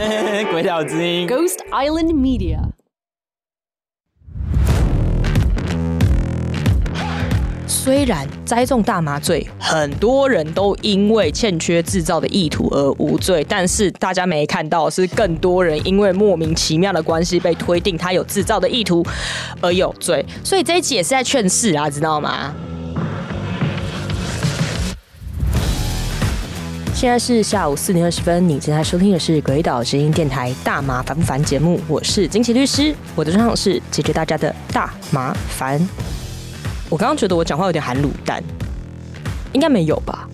鬼岛之音。Ghost Island Media. 虽然栽种大麻罪，很多人都因为欠缺制造的意图而无罪，但是大家没看到是更多人因为莫名其妙的关系被推定他有制造的意图而有罪。所以这一集也是在劝世啊，知道吗？现在是下午四点二十分，你正在收听的是鬼岛之音电台大麻烦不烦节目，我是金奇律师，我的专长是解决大家的大麻烦。我刚刚觉得我讲话有点含卤蛋，应该没有吧？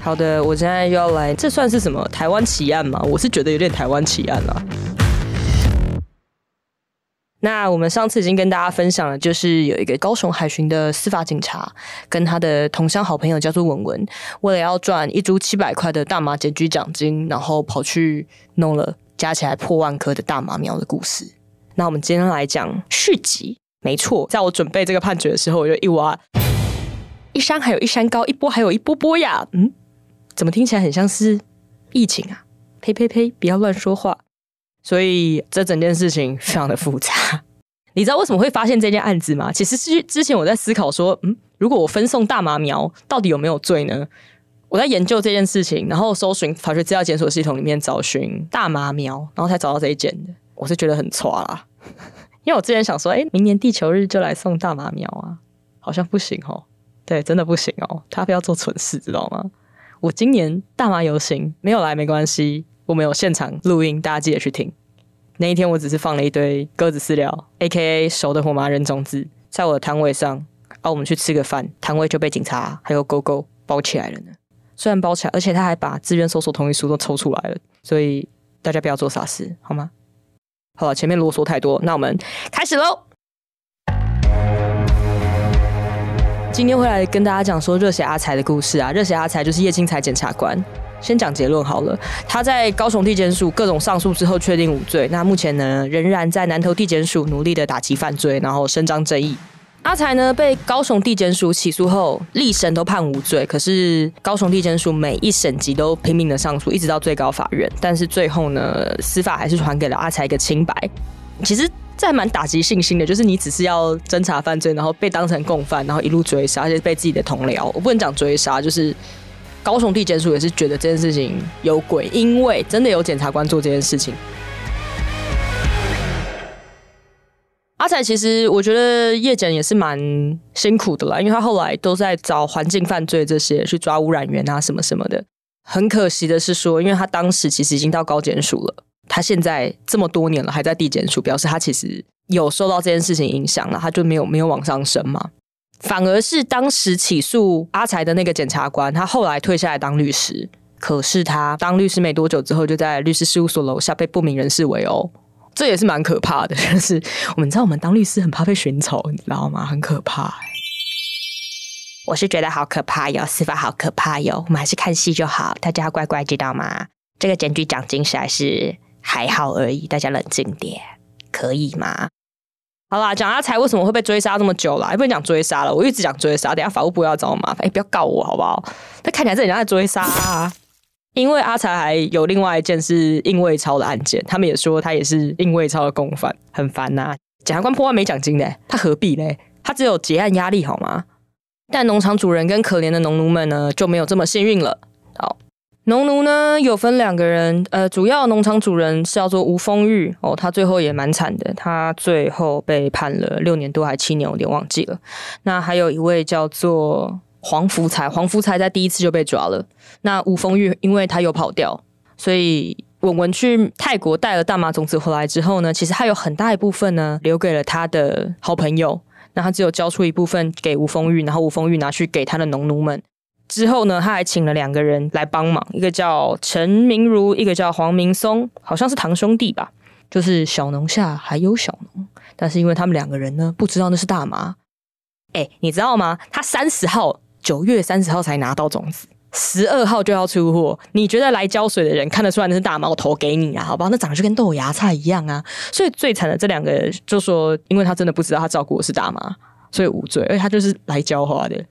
好的，我现在又要来，这算是什么台湾奇案吗？我是觉得有点台湾奇案了。那我们上次已经跟大家分享了，就是有一个高雄海巡的司法警察，跟他的同乡好朋友叫做文文，为了要赚一株七百块的大麻检举奖金，然后跑去弄了加起来破万颗的大麻苗的故事。那我们今天来讲续集。没错，在我准备这个判决的时候，我就一挖，一山还有一山高，一波还有一波波呀。嗯，怎么听起来很像是疫情啊？呸呸呸！不要乱说话。所以这整件事情非常的复杂。你知道为什么会发现这件案子吗？其实是之前我在思考说，嗯，如果我分送大麻苗，到底有没有罪呢？我在研究这件事情，然后搜寻法学资料检索系统里面找寻大麻苗，然后才找到这一件的。我是觉得很错啦。因为我之前想说，哎，明年地球日就来送大麻苗啊，好像不行哦。对，真的不行哦，他不要做蠢事，知道吗？我今年大麻游行没有来没关系，我们有现场录音，大家记得去听。那一天我只是放了一堆鸽子饲料，A K A 熟的火麻仁种子，在我的摊位上，啊，我们去吃个饭，摊位就被警察还有狗狗包起来了呢。虽然包起来，而且他还把自愿搜索同意书都抽出来了，所以大家不要做傻事，好吗？好了，前面啰嗦太多，那我们开始喽。今天会来跟大家讲说热血阿才的故事啊。热血阿才就是叶青才检察官。先讲结论好了，他在高雄地检署各种上诉之后确定无罪。那目前呢，仍然在南投地检署努力的打击犯罪，然后伸张正义。阿才呢被高雄地检署起诉后，历审都判无罪。可是高雄地检署每一审级都拼命的上诉，一直到最高法院。但是最后呢，司法还是还给了阿才一个清白。其实这还蛮打击信心的，就是你只是要侦查犯罪，然后被当成共犯，然后一路追杀，而且被自己的同僚，我不能讲追杀，就是高雄地检署也是觉得这件事情有鬼，因为真的有检察官做这件事情。阿才其实我觉得叶检也是蛮辛苦的啦，因为他后来都在找环境犯罪这些去抓污染源啊什么什么的。很可惜的是说，因为他当时其实已经到高检署了，他现在这么多年了还在地检署，表示他其实有受到这件事情影响了，他就没有没有往上升嘛。反而是当时起诉阿才的那个检察官，他后来退下来当律师，可是他当律师没多久之后，就在律师事务所楼下被不明人士围殴。这也是蛮可怕的，就是我们知道我们当律师很怕被寻仇，你知道吗？很可怕、我是觉得好可怕哟，司法好可怕哟。我们还是看戏就好，大家乖乖知道吗？这个检举奖金实在是还好而已，大家冷静点，可以吗？好啦，讲阿才为什么会被追杀这么久啦？也不能讲追杀了，我一直讲追杀，等下法务部要找我麻烦，哎、不要告我好不好？他看起来是人家在追杀、啊。因为阿才还有另外一件是应卫超的案件，他们也说他也是应卫超的共犯，很烦呐、检察官破案没奖金的，他何必呢？他只有结案压力好吗？但农场主人跟可怜的农奴们呢就没有这么幸运了。农奴呢有分两个人，呃，主要农场主人是叫做吴丰玉哦，他最后也蛮惨的，他最后被判了六年多还七年，我有点忘记了。那还有一位叫做。黄福才，黄福才在第一次就被抓了。那吴丰玉因为他有跑掉，所以文文去泰国带了大麻种子回来之后呢，其实他有很大一部分呢留给了他的好朋友。那他只有交出一部分给吴丰玉，然后吴丰玉拿去给他的农奴们。之后呢，他还请了两个人来帮忙，一个叫陈明如，一个叫黄明松，好像是堂兄弟吧。就是小农下还有小农，但是因为他们两个人呢不知道那是大麻。哎，你知道吗？他三十号。九月三十号才拿到种子，十二号就要出货。你觉得来浇水的人看得出来那是大麻，我投给你啊，好不好？那长得就跟豆芽菜一样啊。所以最惨的这两个，就说因为他真的不知道他照顾的是大麻，所以无罪，而且他就是来浇花的。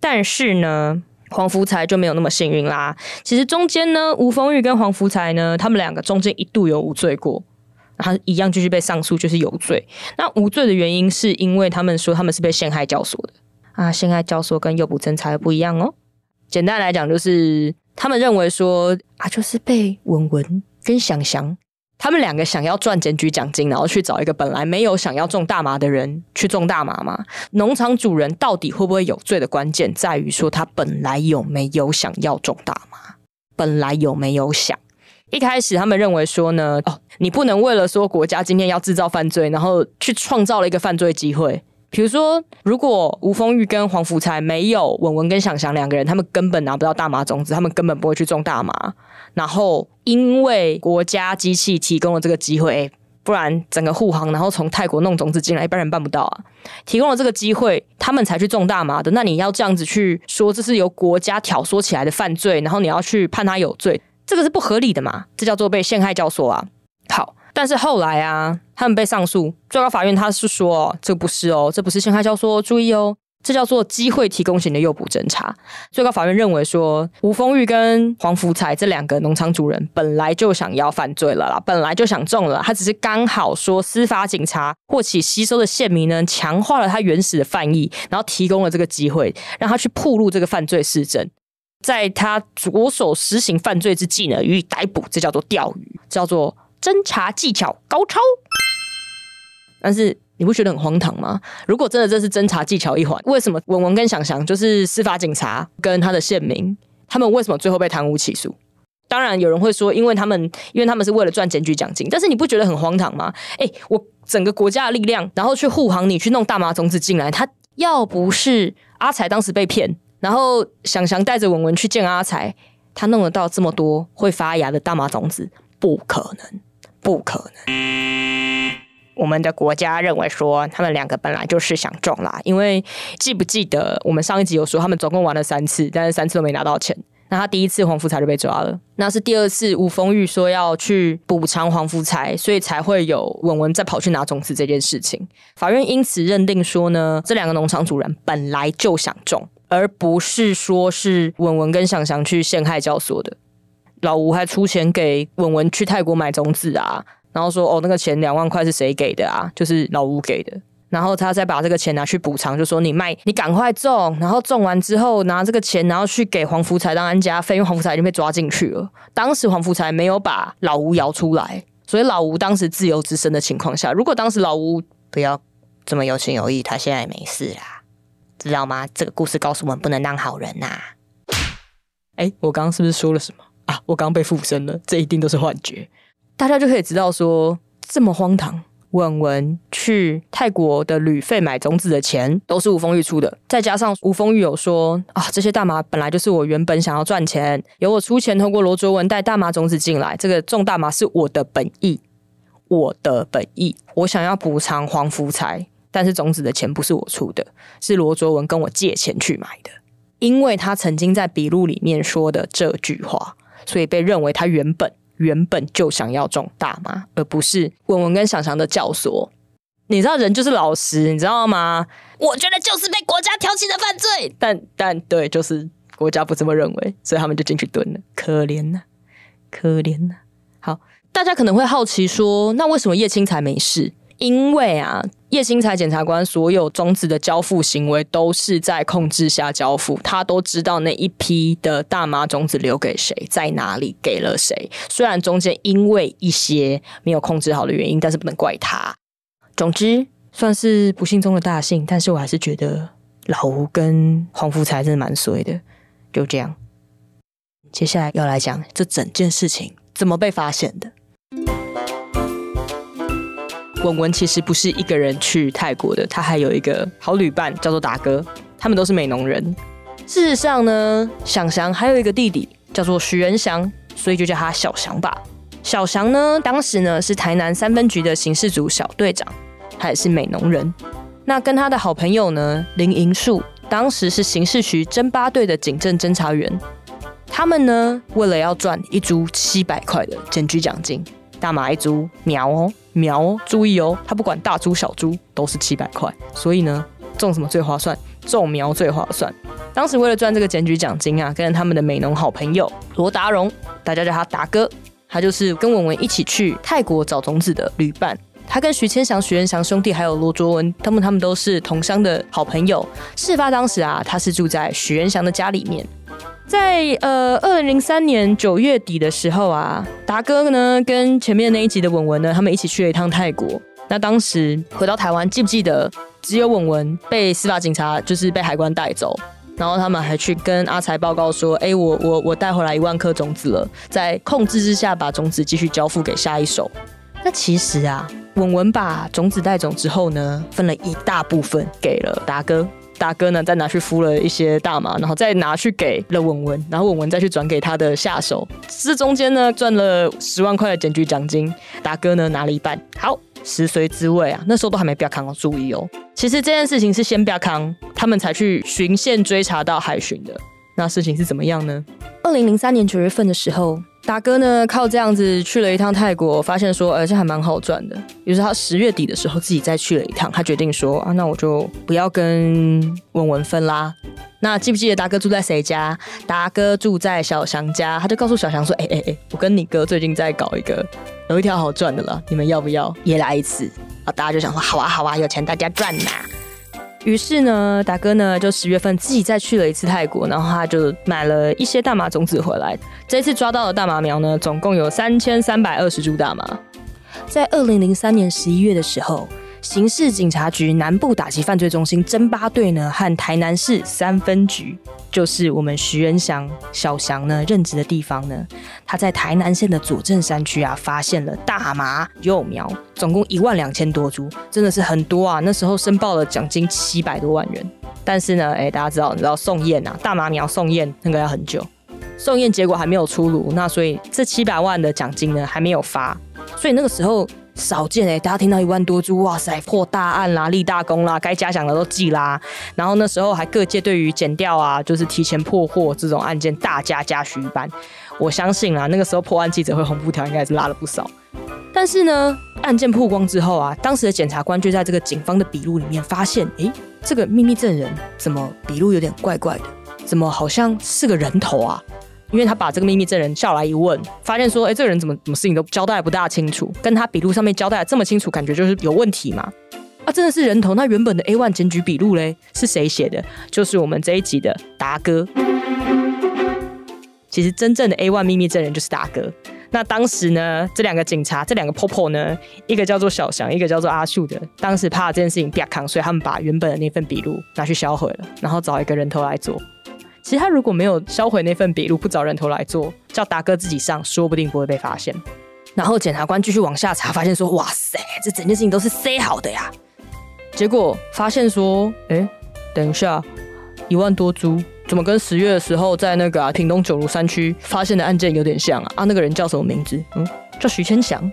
但是呢，黄福才就没有那么幸运啦。其实中间呢，吴峰玉跟黄福才呢，他们两个中间一度有无罪过，他一样继续被上诉，就是有罪。那无罪的原因是因为他们说他们是被陷害教唆的啊，陷害教唆跟诱捕侦查不一样哦。简单来讲，就是他们认为说啊，就是被文文跟想翔。他们两个想要赚检举奖金，然后去找一个本来没有想要种大麻的人去种大麻吗？农场主人到底会不会有罪的关键在于说他本来有没有想要种大麻，本来有没有想。一开始他们认为说呢，哦，你不能为了说国家今天要制造犯罪，然后去创造了一个犯罪机会。比如说，如果吴峰玉跟黄福才没有文文跟想翔两个人，他们根本拿不到大麻种子，他们根本不会去种大麻。然后，因为国家机器提供了这个机会，不然整个护航，然后从泰国弄种子进来，一般人办不到啊。提供了这个机会，他们才去种大麻的。那你要这样子去说，这是由国家挑唆起来的犯罪，然后你要去判他有罪，这个是不合理的嘛？这叫做被陷害教唆啊。好。但是后来啊，他们被上诉，最高法院他是说，这不是哦，这不是陷害教唆，注意哦，这叫做机会提供型的诱捕侦查。最高法院认为说，吴丰玉跟黄福才这两个农场主人本来就想要犯罪了啦，本来就想中了，他只是刚好说司法警察或其吸收的县民呢，强化了他原始的犯意，然后提供了这个机会，让他去铺露这个犯罪事证，在他着手实行犯罪之际呢，予以逮捕，这叫做钓鱼，叫做。侦查技巧高超，但是你不觉得很荒唐吗？如果真的这是侦查技巧一环，为什么文文跟想想就是司法警察跟他的县民，他们为什么最后被贪污起诉？当然有人会说，因为他们因为他们是为了赚检举奖金，但是你不觉得很荒唐吗？哎，我整个国家的力量，然后去护航你去弄大麻种子进来，他要不是阿才当时被骗，然后想想带着文文去见阿才，他弄得到这么多会发芽的大麻种子，不可能。不可能！我们的国家认为说，他们两个本来就是想中啦。因为记不记得我们上一集有说，他们总共玩了三次，但是三次都没拿到钱。那他第一次黄福才就被抓了，那是第二次吴丰玉说要去补偿黄福才，所以才会有文文再跑去拿种子这件事情。法院因此认定说呢，这两个农场主人本来就想种，而不是说是文文跟想想去陷害教唆的。老吴还出钱给文文去泰国买种子啊，然后说哦，那个钱两万块是谁给的啊？就是老吴给的。然后他再把这个钱拿去补偿，就说你卖，你赶快种，然后种完之后拿这个钱，然后去给黄福才当安家费，因为黄福才已经被抓进去了。当时黄福才没有把老吴摇出来，所以老吴当时自由之身的情况下，如果当时老吴不要这么有情有义，他现在也没事啦，知道吗？这个故事告诉我们不能当好人呐。哎，我刚刚是不是说了什么？啊！我刚被附身了，这一定都是幻觉。大家就可以知道说，这么荒唐。文文去泰国的旅费买种子的钱都是吴丰玉出的，再加上吴丰玉有说啊，这些大麻本来就是我原本想要赚钱，由我出钱通过罗卓文带大麻种子进来，这个种大麻是我的本意，我的本意，我想要补偿黄福才，但是种子的钱不是我出的，是罗卓文跟我借钱去买的。因为他曾经在笔录里面说的这句话，所以被认为他原本原本就想要种大麻，而不是文文跟想象的教唆。你知道人就是老实，你知道吗？我觉得就是被国家挑起的犯罪，但但对，就是国家不这么认为，所以他们就进去蹲了。可怜呐，可怜呐。好，大家可能会好奇说，那为什么叶青才没事？因为啊，叶星才检察官所有种子的交付行为都是在控制下交付，他都知道那一批的大麻种子留给谁，在哪里，给了谁。虽然中间因为一些没有控制好的原因，但是不能怪他。总之，算是不幸中的大幸，但是我还是觉得老吴跟黄福才真的蛮衰的。就这样，接下来要来讲这整件事情怎么被发现的。文文其实不是一个人去泰国的，他还有一个好旅伴叫做达哥，他们都是美农人。事实上呢，想祥还有一个弟弟叫做许仁祥，所以就叫他小祥吧。小祥呢，当时呢是台南三分局的刑事组小队长，他也是美农人。那跟他的好朋友呢林银树，当时是刑事局侦八队的警政侦查员。他们呢为了要赚一株七百块的检举奖金。大马一株苗哦苗哦，注意哦，它不管大株小株都是七百块，所以呢，种什么最划算？种苗最划算。当时为了赚这个检举奖金啊，跟他们的美农好朋友罗达荣，大家叫他达哥，他就是跟文文一起去泰国找种子的旅伴。他跟徐千祥、徐元祥兄弟还有罗卓文，他们他们都是同乡的好朋友。事发当时啊，他是住在徐元祥的家里面。在呃二零零三年九月底的时候啊，达哥呢跟前面那一集的文文呢，他们一起去了一趟泰国。那当时回到台湾，记不记得只有文文被司法警察就是被海关带走，然后他们还去跟阿才报告说，哎，我我我带回来一万颗种子了，在控制之下把种子继续交付给下一手。那其实啊，文文把种子带走之后呢，分了一大部分给了达哥。大哥呢，再拿去敷了一些大麻，然后再拿去给了文文，然后文文再去转给他的下手，这中间呢赚了十万块的检举奖金，大哥呢拿了一半。好，食髓知味啊，那时候都还没不要康注意哦。其实这件事情是先不要康，他们才去循线追查到海巡的。那事情是怎么样呢？二零零三年九月份的时候。达哥呢，靠这样子去了一趟泰国，发现说，而且还蛮好赚的。于是他十月底的时候自己再去了一趟，他决定说啊，那我就不要跟文文分啦。那记不记得达哥住在谁家？达哥住在小翔家，他就告诉小翔说，哎哎哎，我跟你哥最近在搞一个有一条好赚的了，你们要不要也来一次？啊，大家就想说，好啊好啊，有钱大家赚呐。于是呢，达哥呢就十月份自己再去了一次泰国，然后他就买了一些大麻种子回来。这次抓到的大麻苗呢，总共有三千三百二十株大麻。在二零零三年十一月的时候。刑事警察局南部打击犯罪中心侦八队呢，和台南市三分局，就是我们徐仁祥小祥呢任职的地方呢，他在台南县的左镇山区啊，发现了大麻幼苗，总共一万两千多株，真的是很多啊！那时候申报了奖金七百多万元，但是呢，哎，大家知道，你知道送验啊，大麻苗送验那个要很久，送验结果还没有出炉，那所以这七百万的奖金呢还没有发，所以那个时候。少见哎，大家听到一万多株，哇塞，破大案啦，立大功啦，该嘉奖的都记啦。然后那时候还各界对于剪掉啊，就是提前破获这种案件大加嘉许一般。我相信啊，那个时候破案记者会红布条应该是拉了不少。但是呢，案件曝光之后啊，当时的检察官就在这个警方的笔录里面发现，诶，这个秘密证人怎么笔录有点怪怪的？怎么好像是个人头啊？因为他把这个秘密证人叫来一问，发现说，哎，这个人怎么什么事情都交代不大清楚，跟他笔录上面交代的这么清楚，感觉就是有问题嘛？啊，真的是人头？那原本的 A one 检举笔录嘞，是谁写的？就是我们这一集的达哥。其实真正的 A one 秘密证人就是达哥。那当时呢，这两个警察，这两个婆婆呢，一个叫做小翔，一个叫做阿树的，当时怕这件事情变扛，所以他们把原本的那份笔录拿去销毁了，然后找一个人头来做。其实他如果没有销毁那份笔录，不找人头来做，叫达哥自己上，说不定不会被发现。然后检察官继续往下查，发现说：“哇塞，这整件事情都是塞好的呀！”结果发现说：“哎，等一下，一万多株，怎么跟十月的时候在那个啊屏东九如山区发现的案件有点像啊？啊，那个人叫什么名字？嗯，叫徐千祥。”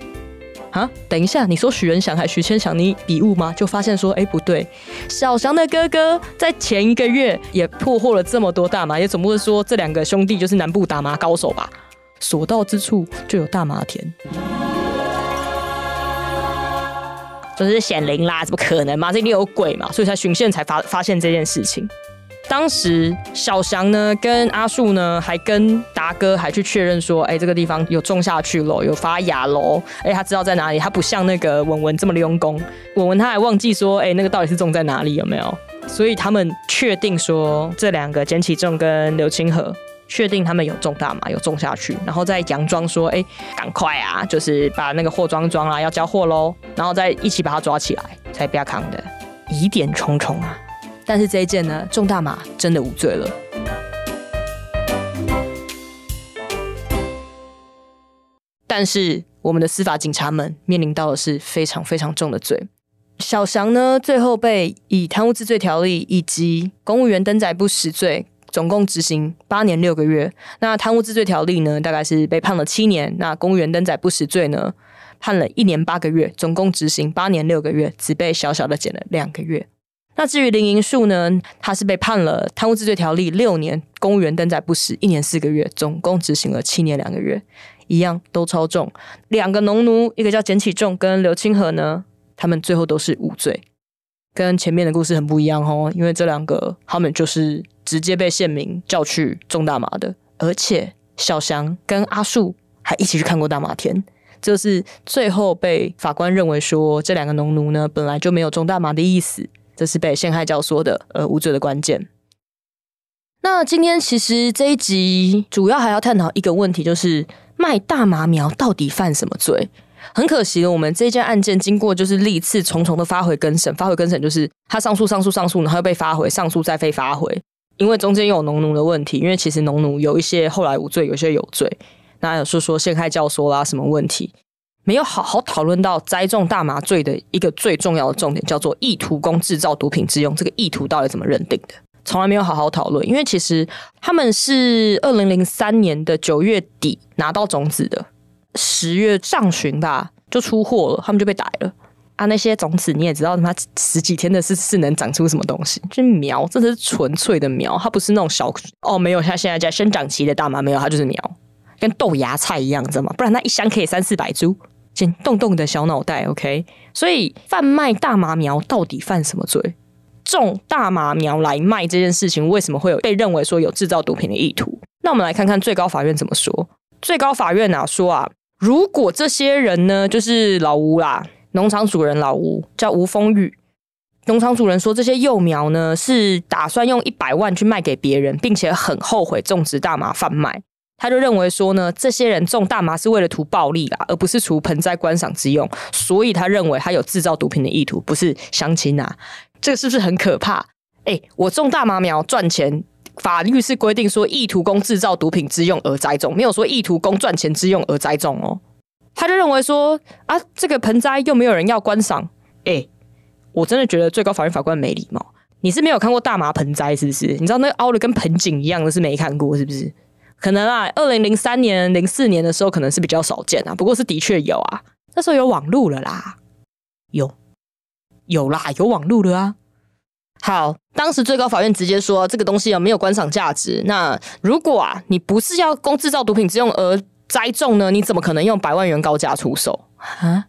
啊，等一下，你说许仁祥还许千祥你笔误吗？就发现说，哎，不对，小翔的哥哥在前一个月也破获了这么多大麻，也总不会说这两个兄弟就是南部打麻高手吧？所到之处就有大麻田，这是显灵啦，怎么可能嘛？这一定有鬼嘛？所以才巡线才发发现这件事情。当时小翔呢，跟阿树呢，还跟达哥还去确认说，哎，这个地方有种下去了，有发芽喽，哎，他知道在哪里，他不像那个文文这么用功，文文他还忘记说，哎，那个到底是种在哪里，有没有？所以他们确定说，这两个简启正跟刘清河确定他们有种大麻，有种下去，然后再佯装说，哎，赶快啊，就是把那个货装装啦，要交货喽，然后再一起把他抓起来，才不要扛的，疑点重重啊。但是这一件呢，中大麻真的无罪了。但是我们的司法警察们面临到的是非常非常重的罪。小翔呢，最后被以贪污治罪条例以及公务员登载不实罪，总共执行八年六个月。那贪污治罪条例呢，大概是被判了七年；那公务员登载不实罪呢，判了一年八个月，总共执行八年六个月，只被小小的减了两个月。那至于林银树呢？他是被判了贪污治罪条例六年，公务员登载不实一年四个月，总共执行了七年两个月，一样都超重。两个农奴，一个叫简启仲跟刘清河呢，他们最后都是无罪，跟前面的故事很不一样哦。因为这两个他们就是直接被县民叫去种大麻的，而且小翔跟阿树还一起去看过大麻田。这是最后被法官认为说，这两个农奴呢本来就没有种大麻的意思，这是被陷害教唆的，呃，无罪的关键。那今天其实这一集主要还要探讨一个问题，就是卖大麻苗到底犯什么罪？很可惜的，我们这件案件经过就是历次重重的发回更审，发回更审就是他上诉、上诉、上诉，然后又被发回，上诉再被发回，因为中间有农奴的问题，因为其实农奴有一些后来无罪，有些有罪。那有说说陷害教唆啦什么问题，没有好好讨论到栽种大麻罪的一个最重要的重点，叫做意图供制造毒品之用，这个意图到底怎么认定的？从来没有好好讨论，因为其实他们是二零零三年的九月底拿到种子的，十月上旬吧就出货了，他们就被逮了啊！那些种子你也知道，他妈十几天的是是能长出什么东西？就苗，这是纯粹的苗，它不是那种小哦，没有像现在在生长期的大麻，没有，它就是苗，跟豆芽菜一样，知道吗？不然它一箱可以三四百株，先动动你的小脑袋，OK？所以贩卖大麻苗到底犯什么罪？种大麻苗来卖这件事情，为什么会有被认为说有制造毒品的意图？那我们来看看最高法院怎么说。最高法院啊说啊，如果这些人呢，就是老吴啦，农场主人老吴叫吴风玉，农场主人说这些幼苗呢是打算用一百万去卖给别人，并且很后悔种植大麻贩卖。他就认为说呢，这些人种大麻是为了图暴利啦，而不是除盆栽观赏之用，所以他认为他有制造毒品的意图，不是相亲啊。这个是不是很可怕？哎，我种大麻苗赚钱，法律是规定说意图供制造毒品之用而栽种，没有说意图供赚钱之用而栽种哦。他就认为说啊，这个盆栽又没有人要观赏，哎，我真的觉得最高法院法官没礼貌。你是没有看过大麻盆栽是不是？你知道那凹的跟盆景一样的是没看过是不是？可能啊，二零零三年、零四年的时候可能是比较少见啊，不过是的确有啊，那时候有网路了啦，有。有啦，有网路了啊。好，当时最高法院直接说这个东西啊没有观赏价值。那如果啊你不是要供制造毒品之用而栽种呢，你怎么可能用百万元高价出售？啊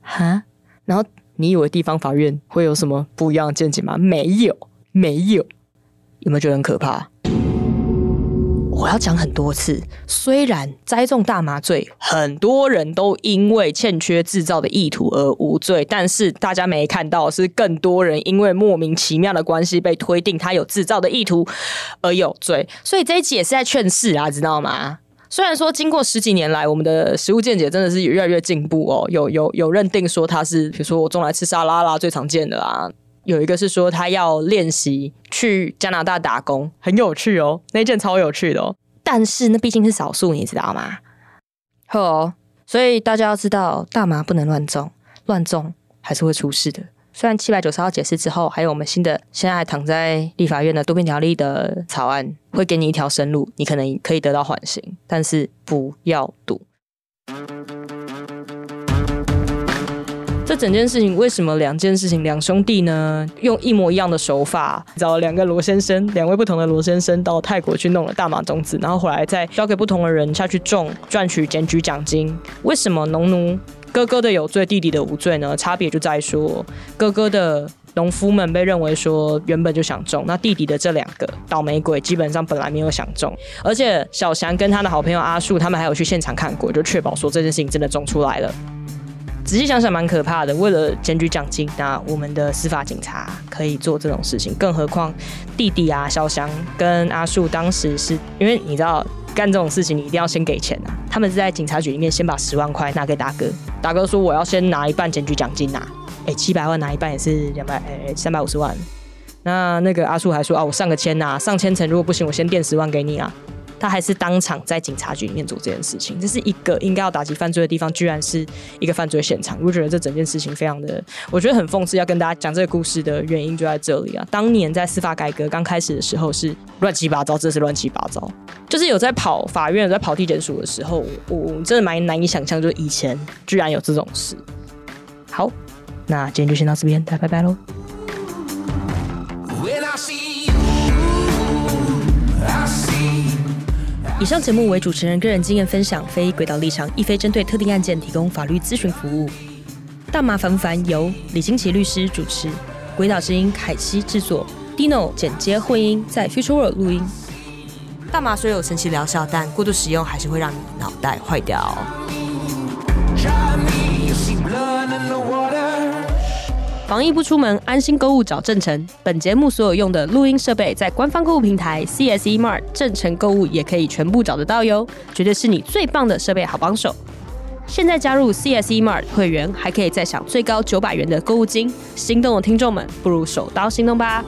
啊，然后你以为地方法院会有什么不一样的见解吗？没有，没有。有没有觉得很可怕？我要讲很多次，虽然栽种大麻罪，很多人都因为欠缺制造的意图而无罪，但是大家没看到是更多人因为莫名其妙的关系被推定他有制造的意图而有罪。所以这一集也是在劝世啊，知道吗？虽然说经过十几年来，我们的食物见解真的是越来越进步哦，有有有认定说他是，比如说我种来吃沙拉啦，最常见的啦。有一个是说他要练习去加拿大打工，很有趣哦，那件超有趣的哦。但是那毕竟是少数，你知道吗？哦，所以大家要知道，大麻不能乱种，乱种还是会出事的。虽然七百九十号解释之后，还有我们新的现在躺在立法院的毒品条例的草案，会给你一条生路，你可能可以得到缓刑，但是不要赌。这整件事情为什么两件事情两兄弟呢？用一模一样的手法，找两个罗先生，两位不同的罗先生到泰国去弄了大麻种子，然后回来再交给不同的人下去种，赚取检举奖金。为什么农奴哥哥的有罪，弟弟的无罪呢？差别就在说，哥哥的农夫们被认为说原本就想种，那弟弟的这两个倒霉鬼基本上本来没有想种，而且小翔跟他的好朋友阿树他们还有去现场看过，就确保说这件事情真的种出来了。仔细想想，蛮可怕的。为了检举奖金，那我们的司法警察可以做这种事情，更何况弟弟啊，小翔跟阿树当时是因为你知道干这种事情，你一定要先给钱啊。他们是在警察局里面先把十万块拿给大哥，大哥说我要先拿一半检举奖金拿，哎，七百万拿一半也是两百，哎，三百五十万。那那个阿树还说啊，我上个签呐，上千层，如果不行，我先垫十万给你啊。他还是当场在警察局里面做这件事情，这是一个应该要打击犯罪的地方，居然是一个犯罪现场。我觉得这整件事情非常的，我觉得很讽刺。要跟大家讲这个故事的原因就在这里啊！当年在司法改革刚开始的时候是乱七八糟，这是乱七八糟。就是有在跑法院、有在跑地检署的时候，我真的蛮难以想象，就是以前居然有这种事。好，那今天就先到这边，大家拜拜喽。以上节目为主持人个人经验分享，非轨道立场，亦非针对特定案件提供法律咨询服务。大麻烦不烦？由李金奇律师主持，轨道之音凯西制作。Dino 剪接混音，在 Future World 录音。大麻虽有神奇疗效，但过度使用还是会让你脑袋坏掉。防疫不出门，安心购物找正成。本节目所有用的录音设备，在官方购物平台 CSE Mart 正成购物也可以全部找得到哟，绝对是你最棒的设备好帮手。现在加入 CSE Mart 会员，还可以再享最高九百元的购物金。心动的听众们，不如手刀行动吧！